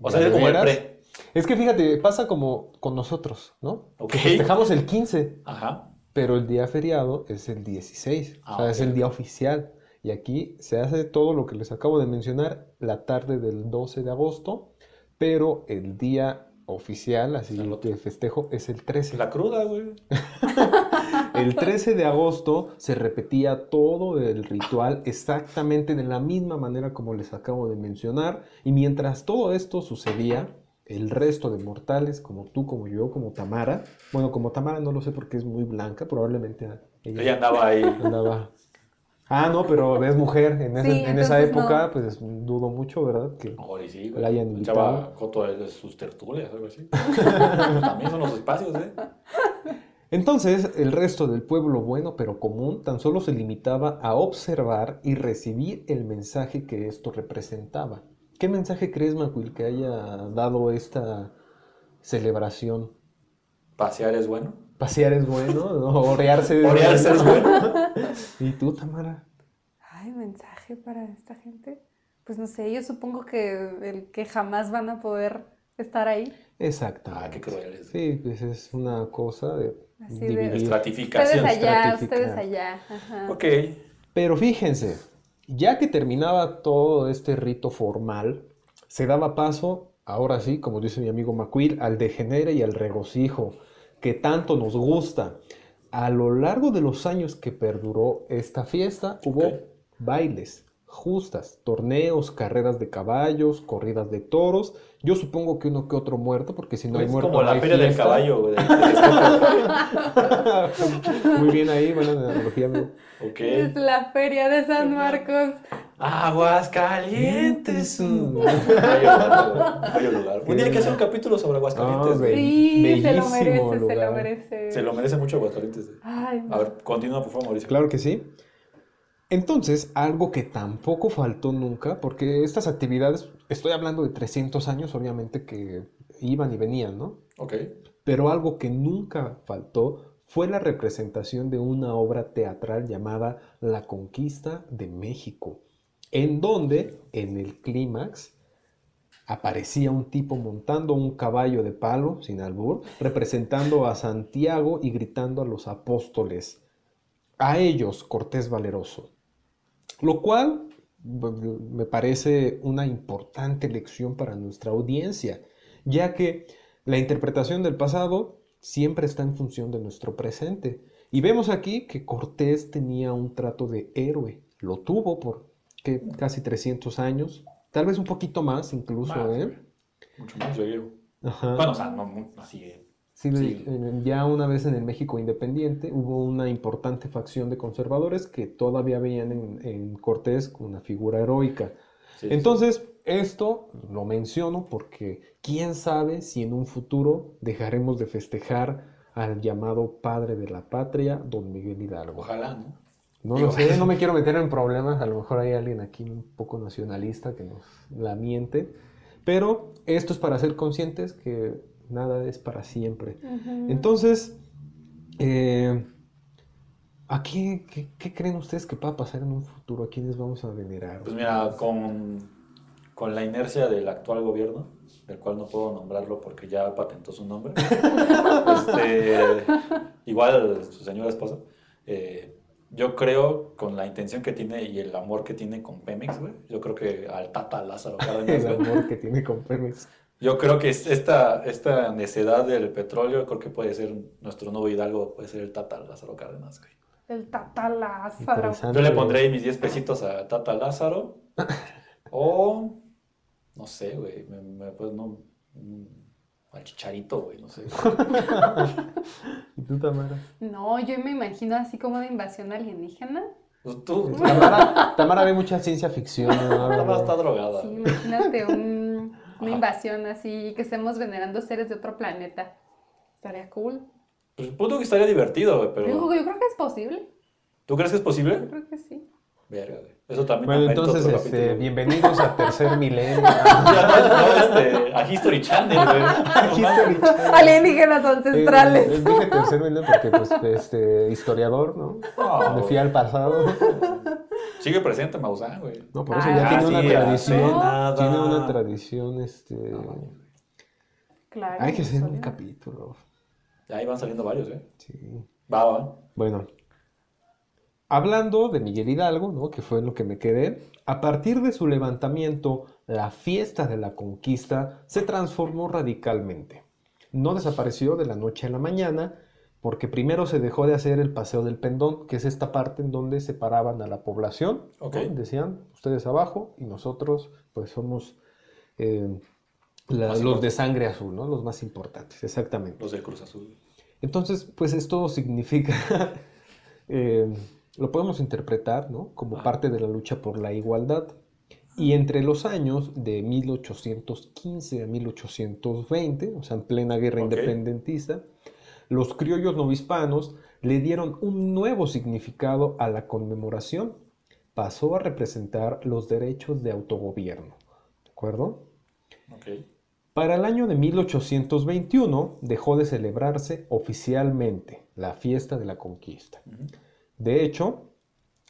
O sea, es como el pre. Es que fíjate, pasa como con nosotros, ¿no? Ok. Festejamos el 15, Ajá. pero el día feriado es el 16, Ah, o sea, es el día oficial. Y aquí se hace todo lo que les acabo de mencionar la tarde del 12 de agosto, pero el día oficial, así El otro. de festejo, es el 13. La cruda, güey. El 13 de agosto se repetía todo el ritual exactamente de la misma manera como les acabo de mencionar. Y mientras todo esto sucedía, el resto de mortales, como tú, como yo, como Tamara, bueno, como Tamara no lo sé porque es muy blanca, probablemente ella, Ella andaba ahí. andaba... Ah, no, pero es mujer. En, ese- Sí, en esa época, no. pues dudo mucho, ¿verdad? Que... Sí, güey. La hayan Echaba invitado. coto de sus tertulias, algo así. Pues también son los espacios, ¿eh? Entonces, el resto del pueblo bueno pero común tan solo se limitaba a observar y recibir el mensaje que esto representaba. ¿Qué mensaje crees, Macuil, que haya dado esta celebración? Pasear es bueno. Pasear es bueno, ¿no? orearse es Orearse es bueno. ¿Y tú, Tamara? Ay, mensaje para esta gente. Pues no sé, yo supongo que el que jamás van a poder estar ahí. Exactamente. Ah, qué crueles. Sí, pues es una cosa de Así de- dividir. Ustedes Estratificación. allá, ustedes allá. Ajá. Ok. Pero fíjense, ya que terminaba todo este rito formal, se daba paso, ahora sí, como dice mi amigo Macuil, al degenere y al regocijo que tanto nos gusta. A lo largo de los años que perduró esta fiesta, hubo bailes, justas, torneos, carreras de caballos, corridas de toros. Yo supongo que uno que otro muerto, porque si no hay es muerto. como no la feria del caballo, güey. Muy bien ahí, buena analogía, amigo. ok. Es la feria de San Marcos. Aguas calientes. Mm. Bello, bello lugar. Un día hay que hacer un capítulo sobre Aguascalientes. Güey. Sí, se lo bellísimo merece, se lo merece. Se lo merece mucho Aguascalientes. güey. Ay, no. A ver, continúa, por favor, Mauricio. Claro que sí. Entonces, algo que tampoco faltó nunca, porque estas actividades, estoy hablando de 300 años, obviamente que iban y venían, ¿no? Ok. Pero algo que nunca faltó fue la representación de una obra teatral llamada La Conquista de México, en donde, en el clímax, aparecía un tipo montando un caballo de palo, sin albur, representando a Santiago y gritando a los apóstoles, a ellos Cortés Valeroso. Lo cual me parece una importante lección para nuestra audiencia, ya que la interpretación del pasado siempre está en función de nuestro presente. Y vemos aquí que Cortés tenía un trato de héroe, lo tuvo por ¿qué? casi 300 años, tal vez un poquito más incluso, Más, ¿eh? Mucho más, yo digo. Ajá. Bueno, o sea, no así. Sí, Sí. ya una vez en el México independiente hubo una importante facción de conservadores que todavía veían en, en Cortés una figura heroica. Sí, Entonces, esto lo menciono porque quién sabe si en un futuro dejaremos de festejar al llamado padre de la patria, don Miguel Hidalgo. Ojalá, ¿no? No lo sé, no me quiero meter en problemas, a lo mejor hay alguien aquí un poco nacionalista que nos la miente, pero esto es para ser conscientes que nada es para siempre. Entonces, eh, ¿a qué, qué- qué creen ustedes que pueda pasar en un futuro? ¿A quiénes vamos a venerar? Pues mira, con, con la inercia del actual gobierno, del cual no puedo nombrarlo porque ya patentó su nombre, este, igual su señora esposa, eh, yo creo con la intención que tiene y el amor que tiene con Pemex, güey, yo creo que al Tata Lázaro Cárdenas, el amor que tiene con Pemex. Yo creo que es- esta, esta necedad del petróleo, creo que puede ser nuestro nuevo Hidalgo, puede ser el Tata Lázaro Cárdenas, güey. El Tata Lázaro. Yo le pondré ahí mis 10 pesitos a Tata Lázaro. o, no sé, güey, me, me- pues no, mm, al chicharito, güey, no sé. ¿Y tú, Tamara? No, yo me imagino así como de invasión alienígena. Pues tú, tú Tamara, Tamara ve mucha ciencia ficción. ¿no? Tamara está drogada. Sí, imagínate un- una invasión así, que estemos venerando seres de otro planeta. Estaría cool. Pues punto que estaría divertido, Yo, pero yo creo que es posible. ¿tú crees que es Yo posible? creo que sí. Verga, güey. Eso también Bueno, entonces, otro este, bienvenidos a Tercer Milenio. Ya, no, no, este, a History Channel, güey. History Channel. Alienígenas ancestrales. eh, dije Tercer Milenio porque, pues, este, historiador, ¿no? No, Me fui al pasado. Sigue presente Maussan, güey. No, por eso Ah, ya tiene una tradición. nada. Tiene una tradición, este... No. Claro. Hay que hacer un capítulo. Ya ahí van saliendo varios, ¿eh? Sí. Va, va. Bueno, hablando de Miguel Hidalgo, ¿no? que fue en lo que me quedé, a partir de su levantamiento, la fiesta de la conquista se transformó radicalmente. No desapareció de la noche a la mañana, porque primero se dejó de hacer el paseo del pendón, que es esta parte en donde separaban a la población. ¿no? Ok. Decían, ustedes abajo y nosotros, pues somos eh, la- los de sangre azul, ¿no? Los más importantes, exactamente. Los del Cruz Azul. Entonces, pues esto significa, eh, lo podemos interpretar, ¿no? Como parte de la lucha por la igualdad. Y entre los años de 1815 a 1820, o sea, en plena guerra Ok. independentista, los criollos novohispanos le dieron un nuevo significado a la conmemoración. Pasó a representar los derechos de autogobierno. ¿De acuerdo? Para el año de 1821 dejó de celebrarse oficialmente la fiesta de la conquista. Ujú. De hecho,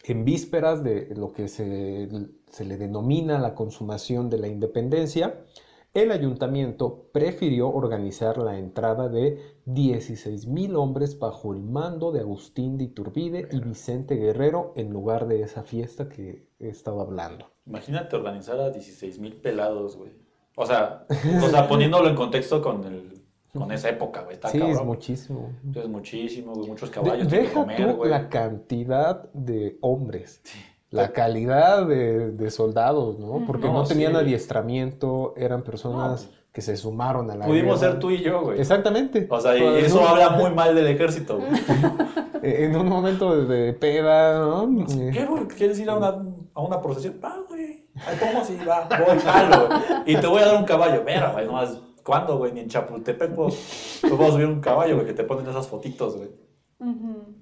en vísperas de lo que se, se le denomina la consumación de la independencia, el ayuntamiento prefirió organizar la entrada de 16.000 hombres bajo el mando de Agustín de Iturbide y Vicente Guerrero en lugar de esa fiesta que he estado hablando. Imagínate organizar a 16 mil pelados, güey. O sea, o sea, poniéndolo en contexto con, el, con esa época, güey. Está sí, es muchísimo. Es muchísimo, güey. Muchos De- caballos que deja comer, tú güey. la cantidad de hombres, la calidad de, de soldados, ¿no? Porque no, No, tenían sí. adiestramiento, eran personas No, pues, que se sumaron a la Pudimos guerra. ser tú y yo, güey. Exactamente. O sea, y Pues, eso ¿no? habla muy mal del ejército, güey. En un momento de, de peda, ¿no? Eh, ¿Qué, güey? ¿Quieres ir a una, a una procesión? Va, güey. Ahí ¿Cómo si va? Voy, jalo, güey. Y te voy a dar un caballo. Mira, güey, nomás. ¿Cuándo, güey? Ni en Chapultepec puedo, no puedo subir un caballo, güey, que te ponen esas fotitos, güey. Ujú.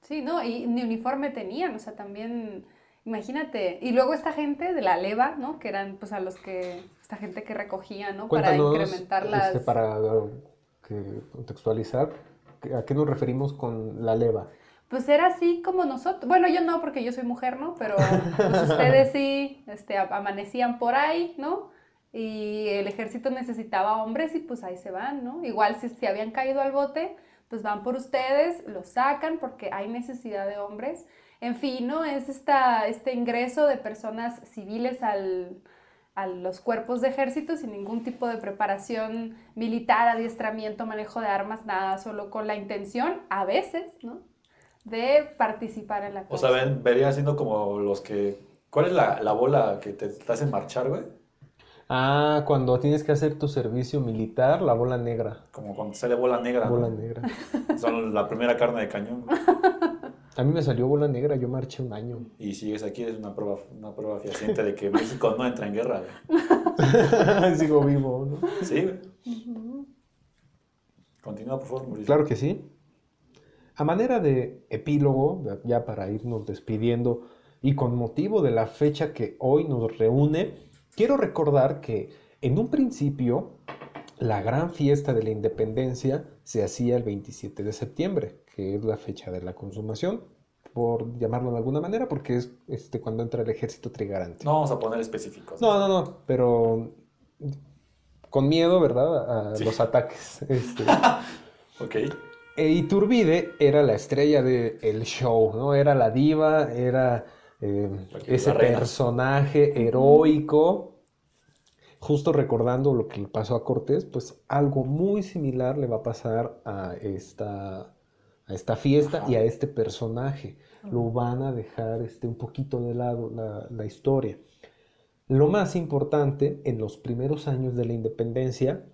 Sí, no, y ni uniforme tenían, o sea, también, imagínate, y luego esta gente de la leva, ¿no? Que eran pues a los que, esta gente que recogía, ¿no? Para Cuéntanos, incrementar las... este, para que, contextualizar, ¿a qué nos referimos con la leva? Pues era así como nosotros, bueno, yo no porque yo soy mujer, ¿no? Pero pues, ustedes sí, este, amanecían por ahí, ¿no? Y el ejército necesitaba hombres y pues ahí se van, ¿no? Igual si se habían caído al bote, pues van por ustedes, los sacan porque hay necesidad de hombres. En fin, ¿no? Es esta, este ingreso de personas civiles al, a los cuerpos de ejército sin ningún tipo de preparación militar, adiestramiento, manejo de armas, nada, solo con la intención, a veces, ¿no? De participar en la O cosa. sea, ven, vería siendo como los que. ¿Cuál es la, la bola que te, te hacen marchar, güey? Ah, cuando tienes que hacer tu servicio militar, la bola negra. Como cuando sale bola negra. ¿no? Bola negra. Son la primera carne de cañón. A mí me salió bola negra, yo marché un año. Y sigues aquí, es una prueba, una prueba fehaciente de que México no entra en guerra. Sigo vivo, ¿no? Sí. Continúa, por favor, Mauricio. Claro que sí. A manera de epílogo, ya para irnos despidiendo y con motivo de la fecha que hoy nos reúne, quiero recordar que en un principio la gran fiesta de la independencia se hacía el 27 de septiembre, que es la fecha de la consumación, por llamarlo de alguna manera, porque es este, cuando entra el ejército trigarante. No vamos a poner específicos. No, no, no, pero con miedo, ¿verdad? A los ataques. Este. ok. E Iturbide era la estrella del show, ¿no? Era la diva, era eh, ese personaje heroico. Justo recordando lo que le pasó a Cortés, pues algo muy similar le va a pasar a esta, a esta fiesta y a este personaje. Lo van a dejar este, un poquito de lado la, la historia. Lo más importante en los primeros años de la independencia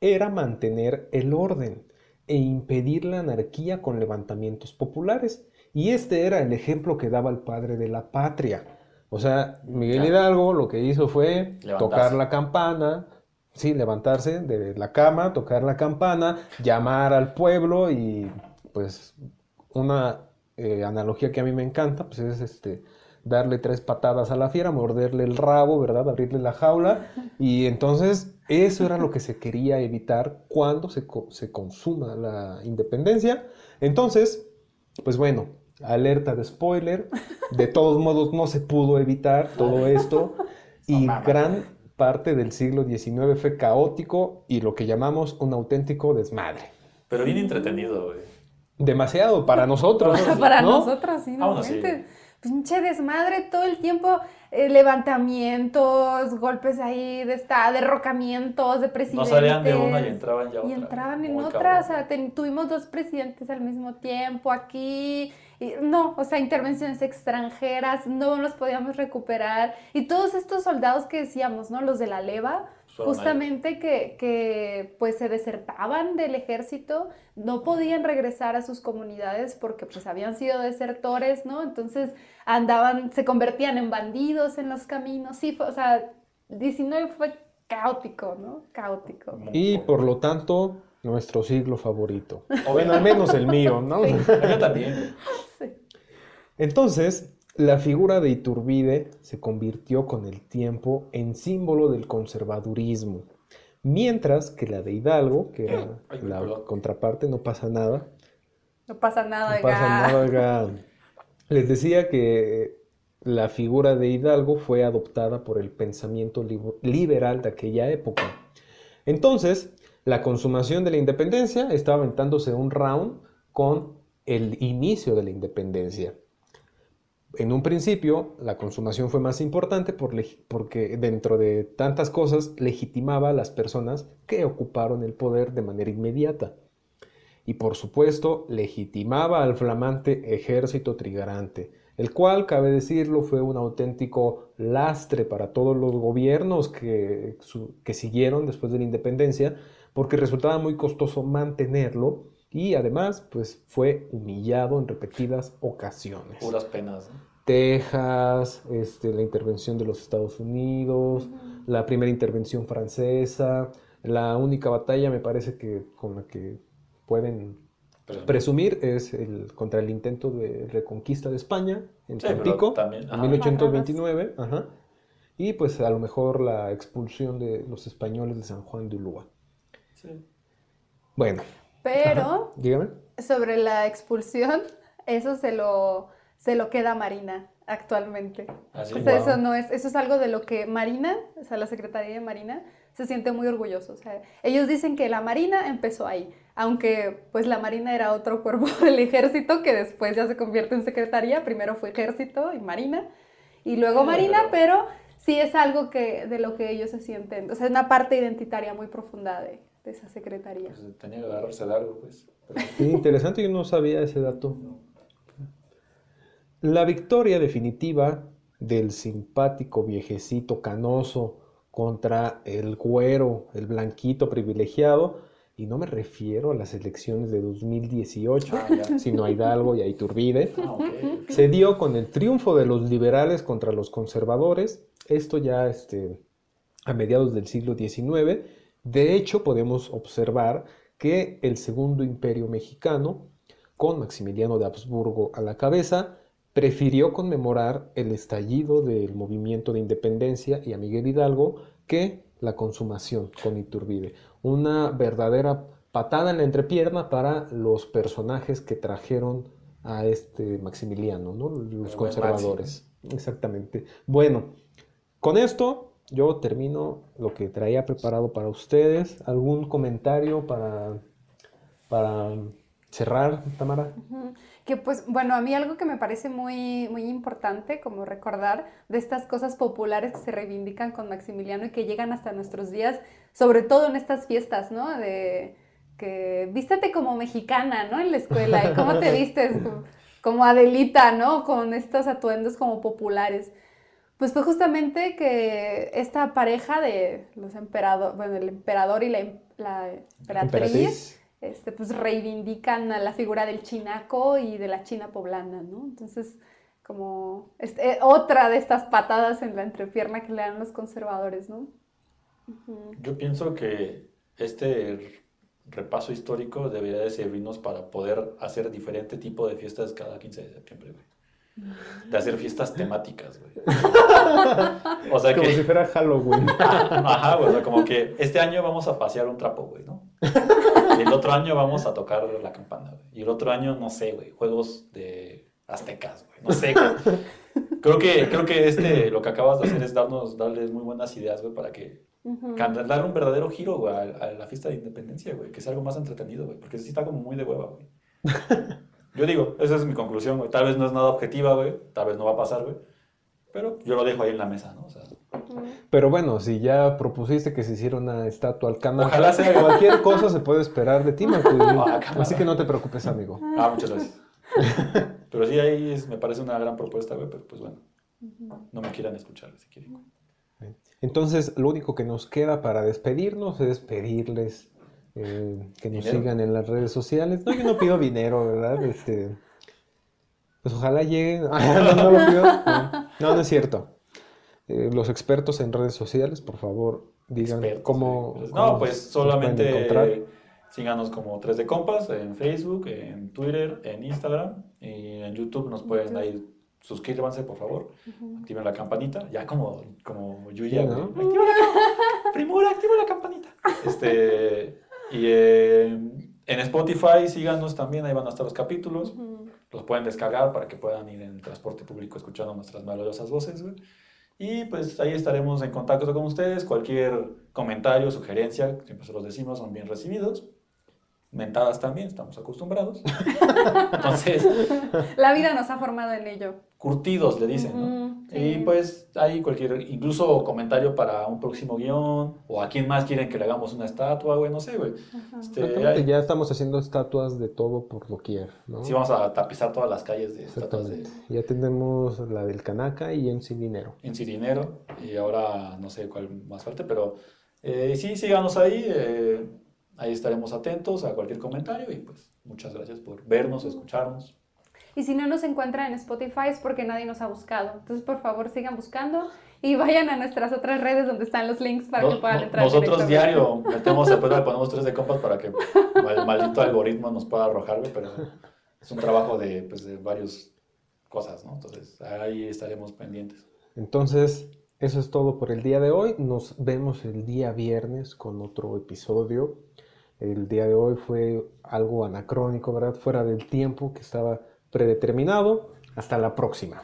era mantener el orden e impedir la anarquía con levantamientos populares. Y este era el ejemplo que daba el padre de la patria. O sea, Miguel Hidalgo lo que hizo fue tocar la campana, sí, levantarse de la cama, tocar la campana, llamar al pueblo y pues una eh, analogía que a mí me encanta, pues es este darle tres patadas a la fiera, morderle el rabo, ¿verdad? Abrirle la jaula. Y entonces eso era lo que se quería evitar cuando se, se consuma la independencia. Entonces, pues bueno, alerta de spoiler. De todos modos, no se pudo evitar todo esto. Y gran parte del siglo XIX fue caótico y lo que llamamos un auténtico desmadre. Pero bien entretenido, güey. Demasiado para nosotros. para nosotros, sí, no pinche desmadre todo el tiempo, eh, levantamientos, golpes ahí de esta, derrocamientos de presidentes. No salían de una y entraban ya otra. Y entraban en otra, o sea, tuvimos dos presidentes al mismo tiempo aquí, y, no, o sea, intervenciones extranjeras, no nos podíamos recuperar, y todos estos soldados que decíamos, ¿no? Los de la leva, justamente que, que, pues se desertaban del ejército, no podían regresar a sus comunidades porque pues habían sido desertores, ¿no? Entonces andaban, se convertían en bandidos en los caminos, sí, fue, o sea, 19 fue caótico, ¿no? Caótico. Y por lo tanto, nuestro siglo favorito. O bueno, al menos el mío, ¿no? Yo también. Sí. Entonces, la figura de Iturbide se convirtió con el tiempo en símbolo del conservadurismo, mientras que la de Hidalgo, que era la contraparte, no pasa nada. No pasa nada, no pasa nada, Les decía que la figura de Hidalgo fue adoptada por el pensamiento liberal de aquella época. Entonces, la consumación de la independencia estaba aventándose un round con el inicio de la independencia en un principio la consumación fue más importante porque dentro de tantas cosas legitimaba a las personas que ocuparon el poder de manera inmediata. Y por supuesto legitimaba al flamante ejército trigarante, el cual, cabe decirlo, fue un auténtico lastre para todos los gobiernos que, que siguieron después de la independencia, porque resultaba muy costoso mantenerlo y además pues fue humillado en repetidas ocasiones. Puras penas. Texas, este, la intervención de los Estados Unidos, la primera intervención francesa, la única batalla me parece que con la que pueden presumir es el contra el intento de reconquista de España en Tampico en 1829, y pues a lo mejor la expulsión de los españoles de San Juan de Ulúa. Bueno, pero, sobre la expulsión, eso se lo, se lo queda Marina actualmente. eso no es, eso es algo de lo que Marina, o sea, la Secretaría de Marina, se siente muy orgulloso. O sea, ellos dicen que la Marina empezó ahí, aunque pues la Marina era otro cuerpo del ejército que después ya se convierte en Secretaría, primero fue ejército y Marina, y luego Marina, pero... sí es algo que, de lo que ellos se sienten, o sea, es una parte identitaria muy profunda de, esa secretaría. Pues tenía que agarrarse de algo, pues. interesante, yo no sabía ese dato. La victoria definitiva del simpático viejecito canoso contra el güero, el blanquito privilegiado, y no me refiero a las elecciones de 2018, ah, sino a Hidalgo y a Iturbide, ah, se dio con el triunfo de los liberales contra los conservadores, esto ya este, a mediados del siglo XIX, de hecho, podemos observar que el segundo imperio mexicano, con Maximiliano de Habsburgo a la cabeza, prefirió conmemorar el estallido del movimiento de independencia y a Miguel Hidalgo que la consumación con Iturbide. Una verdadera patada en la entrepierna para los personajes que trajeron a este Maximiliano, ¿no? los conservadores. Exactamente. Bueno, con esto yo termino lo que traía preparado para ustedes. ¿Algún comentario para, para cerrar, Tamara? Que pues, bueno, a mí algo que me parece muy, muy importante, como recordar de estas cosas populares que se reivindican con Maximiliano y que llegan hasta nuestros días, sobre todo en estas fiestas, ¿no? De que vístete como mexicana, ¿no? En la escuela, y cómo te vistes como Adelita, ¿no? Con estos atuendos como populares. Pues fue justamente que esta pareja de los emperadores, bueno, el emperador y la, em, emperatriz, Este, pues reivindican a la figura del chinaco y de la china poblana, ¿no? Entonces, como este, otra de estas patadas en la entrepierna que le dan los conservadores, ¿no? Yo pienso que este repaso histórico debería de servirnos para poder hacer diferente tipo de fiestas cada 15 de septiembre, güey de hacer fiestas temáticas, güey. O sea como si fuera Halloween. Ajá, güey, o sea, como que este año vamos a pasear un trapo, güey, ¿no? Y el otro año vamos a tocar la campana, güey. Y el otro año, no sé, güey, juegos de aztecas, güey, no sé, güey. Creo que, creo que este, lo que acabas de hacer es darnos, darles muy buenas ideas, güey, para que uh dar un verdadero giro, güey, a, la fiesta de independencia, güey, que sea algo más entretenido, güey, porque sí está como muy de hueva, güey. Yo digo, esa es mi conclusión, güey. Tal vez no es nada objetiva, güey. Tal vez no va a pasar, güey. Pero yo lo dejo ahí en la mesa, ¿no? O sea, pero bueno, si ya propusiste que se hiciera una estatua al canal, ojalá sea cualquier cosa se puede esperar de ti, Marco. Ah, Así que no te preocupes, amigo. Ah, muchas gracias. pero sí, ahí me parece una gran propuesta, güey, pero pues bueno, no me quieran escuchar si quieren. Entonces, lo único que nos queda para despedirnos es pedirles eh, que nos sigan en las redes sociales. No, yo no pido dinero, ¿verdad? Este, pues ojalá lleguen. no, no, lo pido. No, no, es cierto. Eh, los expertos en redes sociales, por favor, digan cómo, No, pues solamente síganos como 3 de compas en Facebook, en Twitter, en Instagram y en YouTube nos pueden ahí suscríbanse, por favor. Activen la campanita. Ya como, como Yuya, ¿no? Activa la campanita. Primura, activa la campanita. Este, y eh, en Spotify síganos también, ahí van a estar los capítulos. Los pueden descargar para que puedan ir en transporte público escuchando nuestras melodiosas voces. Y pues ahí estaremos en contacto con ustedes. Cualquier comentario, sugerencia, siempre se los decimos, son bien recibidos. Mentadas también, estamos acostumbrados. Entonces. La vida nos ha formado en ello. Curtidos, le dicen, ¿no? Y pues hay cualquier, incluso comentario para un próximo guion, o a quién más quieren que le hagamos una estatua, güey, no sé, güey. Este, ya estamos haciendo estatuas de todo por doquier, ¿no? Sí, vamos a tapizar todas las calles de estatuas de... Ya tenemos la del Canaca y en Dinero. En Dinero, y ahora no sé cuál más falta, pero eh, sí, síganos ahí, eh, ahí estaremos atentos a cualquier comentario, y pues muchas gracias por vernos, escucharnos. Y si no nos encuentran en Spotify es porque nadie nos ha buscado. Entonces, por favor, sigan buscando y vayan a nuestras otras redes donde están los links para que puedan entrar. Nosotros diario metemos, después le ponemos tres de compas para que el maldito algoritmo nos pueda arrojar, pero es un trabajo de, pues, de varias cosas, ¿no? Entonces, ahí estaremos pendientes. Entonces, eso es todo por el día de hoy. Nos vemos el día viernes con otro episodio. El día de hoy fue algo anacrónico, ¿verdad? Fuera del tiempo que estaba predeterminado. Hasta la próxima.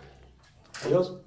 Adiós.